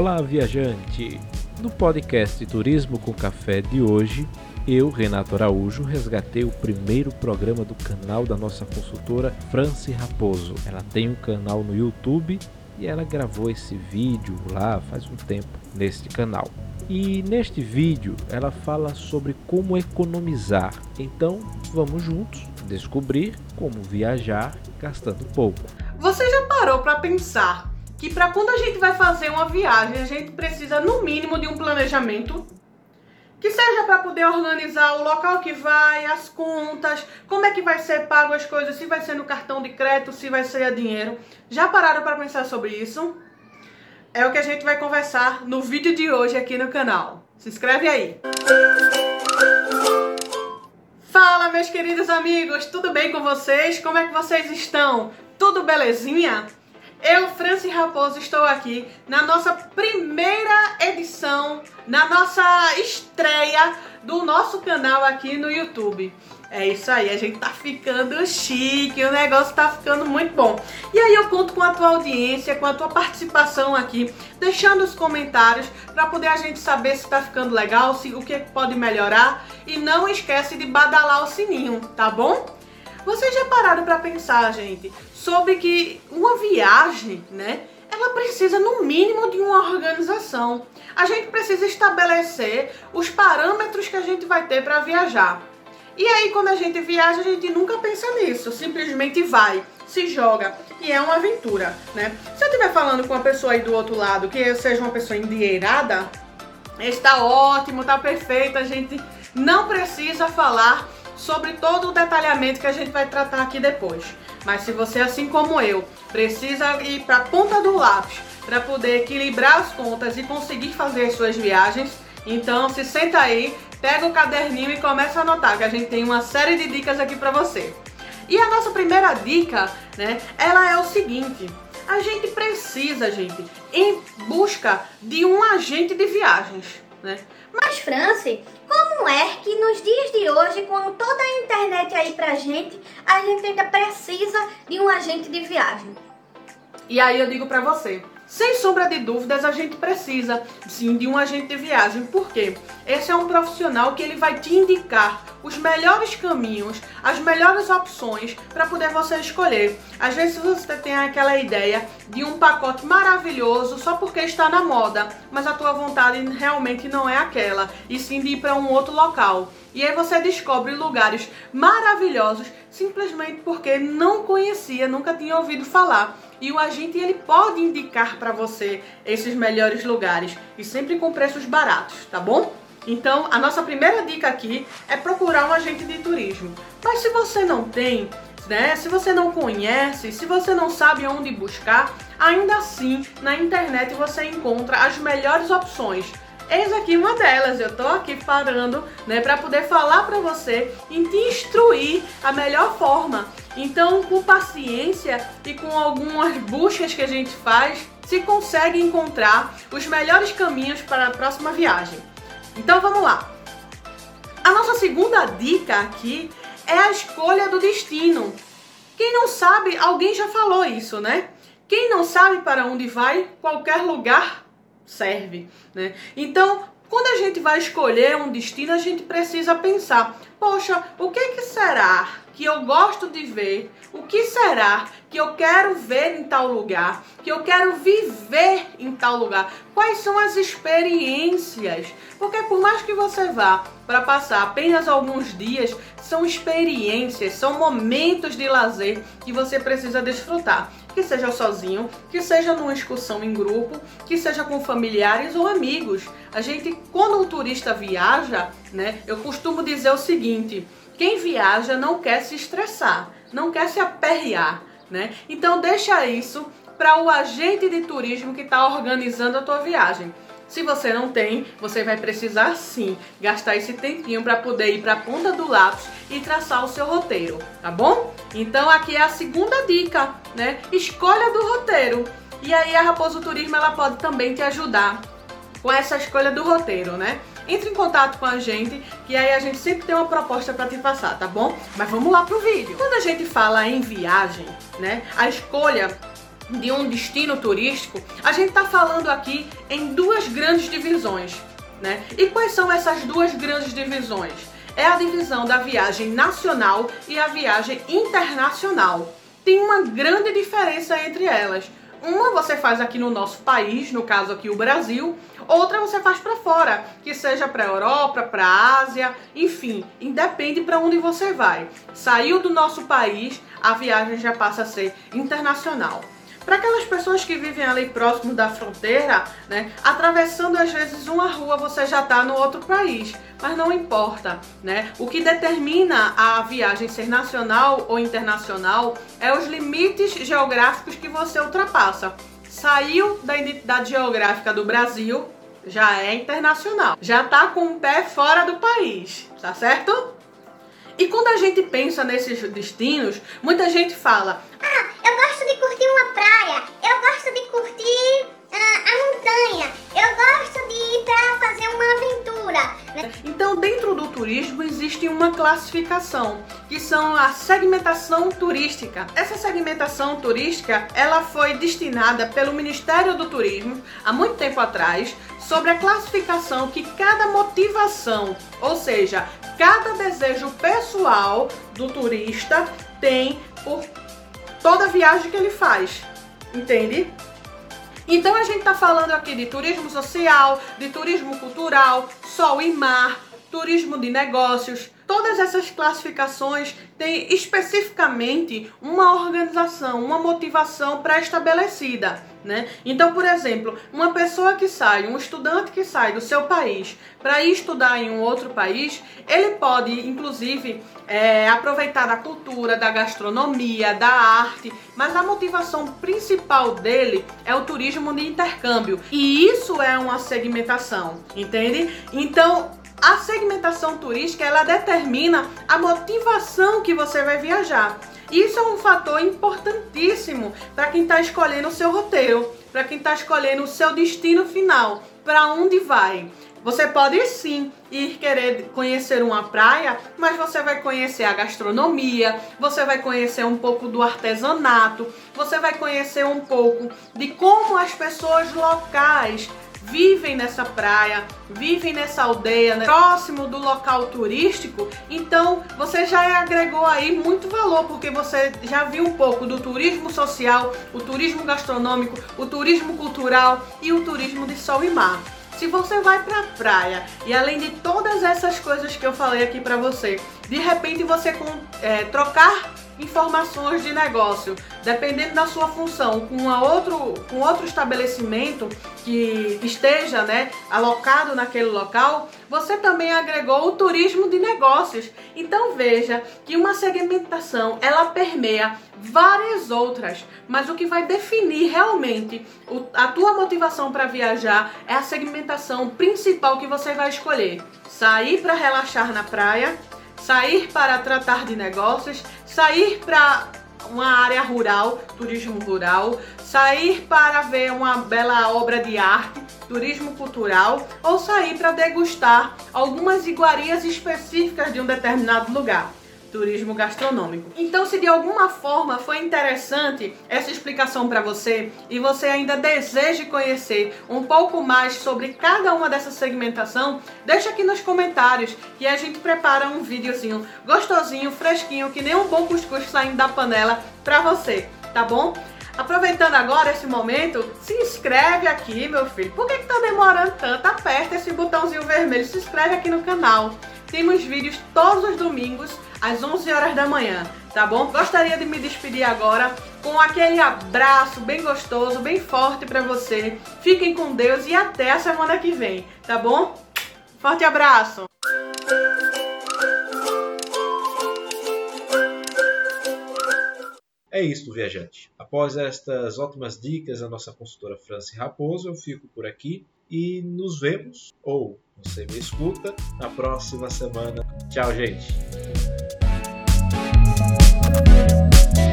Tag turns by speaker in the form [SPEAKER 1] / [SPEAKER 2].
[SPEAKER 1] Olá, viajante! No podcast Turismo com Café de hoje, eu, Renato Araújo, resgatei o primeiro programa do canal da nossa consultora Franci Raposo. Ela tem um canal no YouTube e ela gravou esse vídeo lá faz um tempo neste canal. E neste vídeo ela fala sobre como economizar. Então vamos juntos descobrir como viajar gastando pouco.
[SPEAKER 2] Você já parou para pensar que para quando a gente vai fazer uma viagem, a gente precisa no mínimo de um planejamento? Que seja para poder organizar o local que vai, as contas, como é que vai ser pago as coisas, se vai ser no cartão de crédito, se vai ser a dinheiro. Já pararam para pensar sobre isso? É o que a gente vai conversar no vídeo de hoje aqui no canal. Se inscreve aí. Fala, meus queridos amigos, tudo bem com vocês? Como é que vocês estão? Tudo belezinha? Eu, Franci Raposo, estou aqui na nossa primeira edição, na nossa estreia do nosso canal aqui no YouTube. É isso aí, a gente tá ficando chique, o negócio tá ficando muito bom. E aí eu conto com a tua audiência, com a tua participação aqui, deixando os comentários para poder a gente saber se tá ficando legal, se o que pode melhorar e não esquece de badalar o sininho, tá bom? Vocês já pararam para pensar, gente, sobre que uma viagem, né, ela precisa no mínimo de uma organização. A gente precisa estabelecer os parâmetros que a gente vai ter para viajar. E aí, quando a gente viaja, a gente nunca pensa nisso, simplesmente vai, se joga e é uma aventura, né? Se eu estiver falando com uma pessoa aí do outro lado que seja uma pessoa endinheirada, está ótimo, está perfeito, a gente não precisa falar sobre todo o detalhamento que a gente vai tratar aqui depois. Mas se você, assim como eu, precisa ir para a ponta do lápis para poder equilibrar as contas e conseguir fazer as suas viagens, então se senta aí, pega o caderninho e começa a anotar, que a gente tem uma série de dicas aqui para você. E a nossa primeira dica, né, ela é o seguinte: a gente precisa, gente, em busca de um agente de viagens, né?
[SPEAKER 3] Mas, Franci, como é que nos dias de hoje, com toda a internet aí pra gente, a gente ainda precisa de um agente de viagem?
[SPEAKER 2] E aí eu digo pra você, sem sombra de dúvidas, a gente precisa sim de um agente de viagem, porque esse é um profissional que ele vai te indicar os melhores caminhos, as melhores opções para poder você escolher. Às vezes você tem aquela ideia de um pacote maravilhoso só porque está na moda, mas a tua vontade realmente não é aquela, e sim de ir para um outro local. E aí você descobre lugares maravilhosos simplesmente porque não conhecia, nunca tinha ouvido falar. E o agente ele pode indicar para você esses melhores lugares e sempre com preços baratos, tá bom? Então, a nossa primeira dica aqui é procurar um agente de turismo. Mas se você não tem, né? Se você não conhece, se você não sabe onde buscar, ainda assim, na internet você encontra as melhores opções Eis aqui uma delas, eu tô aqui parando, né, para poder falar para você e te instruir a melhor forma. Então, com paciência e com algumas buscas que a gente faz, se consegue encontrar os melhores caminhos para a próxima viagem. Então, vamos lá. A nossa segunda dica aqui é a escolha do destino. Quem não sabe, alguém já falou isso, né? Quem não sabe para onde vai, qualquer lugar serve, né? Então, quando a gente vai escolher um destino, a gente precisa pensar: poxa, o que, que será que eu gosto de ver? O que será que eu quero ver em tal lugar? Que eu quero viver em tal lugar? Quais são as experiências? Porque por mais que você vá para passar apenas alguns dias, são experiências, são momentos de lazer que você precisa desfrutar que seja sozinho, que seja numa excursão em grupo, que seja com familiares ou amigos. A gente, quando um turista viaja, né, eu costumo dizer o seguinte: quem viaja não quer se estressar, não quer se aperrear, né? Então deixa isso para o agente de turismo que está organizando a tua viagem. Se você não tem, você vai precisar sim gastar esse tempinho para poder ir para a ponta do lápis e traçar o seu roteiro, tá bom? Então aqui é a segunda dica, né? Escolha do roteiro. E aí a Raposo Turismo ela pode também te ajudar com essa escolha do roteiro, né? Entre em contato com a gente, que aí a gente sempre tem uma proposta para te passar, tá bom? Mas vamos lá pro vídeo. Quando a gente fala em viagem, né? A escolha de um destino turístico, a gente está falando aqui em duas grandes divisões. Né? E quais são essas duas grandes divisões? É a divisão da viagem nacional e a viagem internacional. Tem uma grande diferença entre elas. Uma você faz aqui no nosso país, no caso aqui o Brasil, outra você faz para fora, que seja para Europa, para Ásia, enfim, independe para onde você vai. Saiu do nosso país, a viagem já passa a ser internacional. Para aquelas pessoas que vivem ali próximo da fronteira, né, atravessando às vezes uma rua você já está no outro país, mas não importa, né? O que determina a viagem ser nacional ou internacional é os limites geográficos que você ultrapassa. Saiu da identidade geográfica do Brasil, já é internacional, já está com o pé fora do país, tá certo? E quando a gente pensa nesses destinos, muita gente fala:
[SPEAKER 3] Ah, eu gosto de curtir uma praia, eu gosto de curtir uh, a montanha, eu gosto de ir para fazer uma aventura.
[SPEAKER 2] Né? Então, dentro do turismo existe uma classificação, que são a segmentação turística. Essa segmentação turística, ela foi destinada pelo Ministério do Turismo há muito tempo atrás sobre a classificação que cada motivação, ou seja, cada desejo pessoal do turista tem por toda viagem que ele faz. Entende? Então a gente está falando aqui de turismo social, de turismo cultural, sol e mar, turismo de negócios. Todas essas classificações têm especificamente uma organização, uma motivação pré-estabelecida. Né? Então, por exemplo, uma pessoa que sai, um estudante que sai do seu país para ir estudar em um outro país, ele pode, inclusive, é, aproveitar da cultura, da gastronomia, da arte, mas a motivação principal dele é o turismo de intercâmbio. E isso é uma segmentação, entende? Então, a segmentação turística ela determina a motivação que você vai viajar. Isso é um fator importantíssimo para quem está escolhendo o seu roteiro, para quem está escolhendo o seu destino final, para onde vai. Você pode sim ir querer conhecer uma praia, mas você vai conhecer a gastronomia, você vai conhecer um pouco do artesanato, você vai conhecer um pouco de como as pessoas locais vivem nessa praia, vivem nessa aldeia, né, próximo do local turístico, então você já agregou aí muito valor, porque você já viu um pouco do turismo social, o turismo gastronômico, o turismo cultural e o turismo de sol e mar. Se você vai pra praia e além de todas essas coisas que eu falei aqui pra você, de repente você é, trocar informações de negócio, dependendo da sua função, com, uma outro, com outro estabelecimento que esteja né, alocado naquele local, você também agregou o turismo de negócios. Então veja que uma segmentação ela permeia várias outras, mas o que vai definir realmente a tua motivação para viajar é a segmentação principal que você vai escolher. Sair para relaxar na praia, sair para tratar de negócios, sair para uma área rural, turismo rural, sair para ver uma bela obra de arte, turismo cultural, ou sair para degustar algumas iguarias específicas de um determinado lugar turismo gastronômico. Então, se de alguma forma foi interessante essa explicação para você e você ainda deseja conhecer um pouco mais sobre cada uma dessa segmentação, deixa aqui nos comentários que a gente prepara um videozinho gostosinho, fresquinho, que nem um bom cuscuz saindo da panela para você, tá bom? Aproveitando agora esse momento, se inscreve aqui, meu filho. Por que, que tá demorando tanto? Aperta esse botãozinho vermelho, se inscreve aqui no canal. Temos vídeos todos os domingos às 11 horas da manhã, tá bom? Gostaria de me despedir agora com aquele abraço bem gostoso, bem forte para você. Fiquem com Deus e até a semana que vem, tá bom? Forte abraço!
[SPEAKER 1] É isso, viajante. Após estas ótimas dicas da nossa consultora Franci Raposo, eu fico por aqui e nos vemos, ou você me escuta, na próxima semana. Tchau, gente!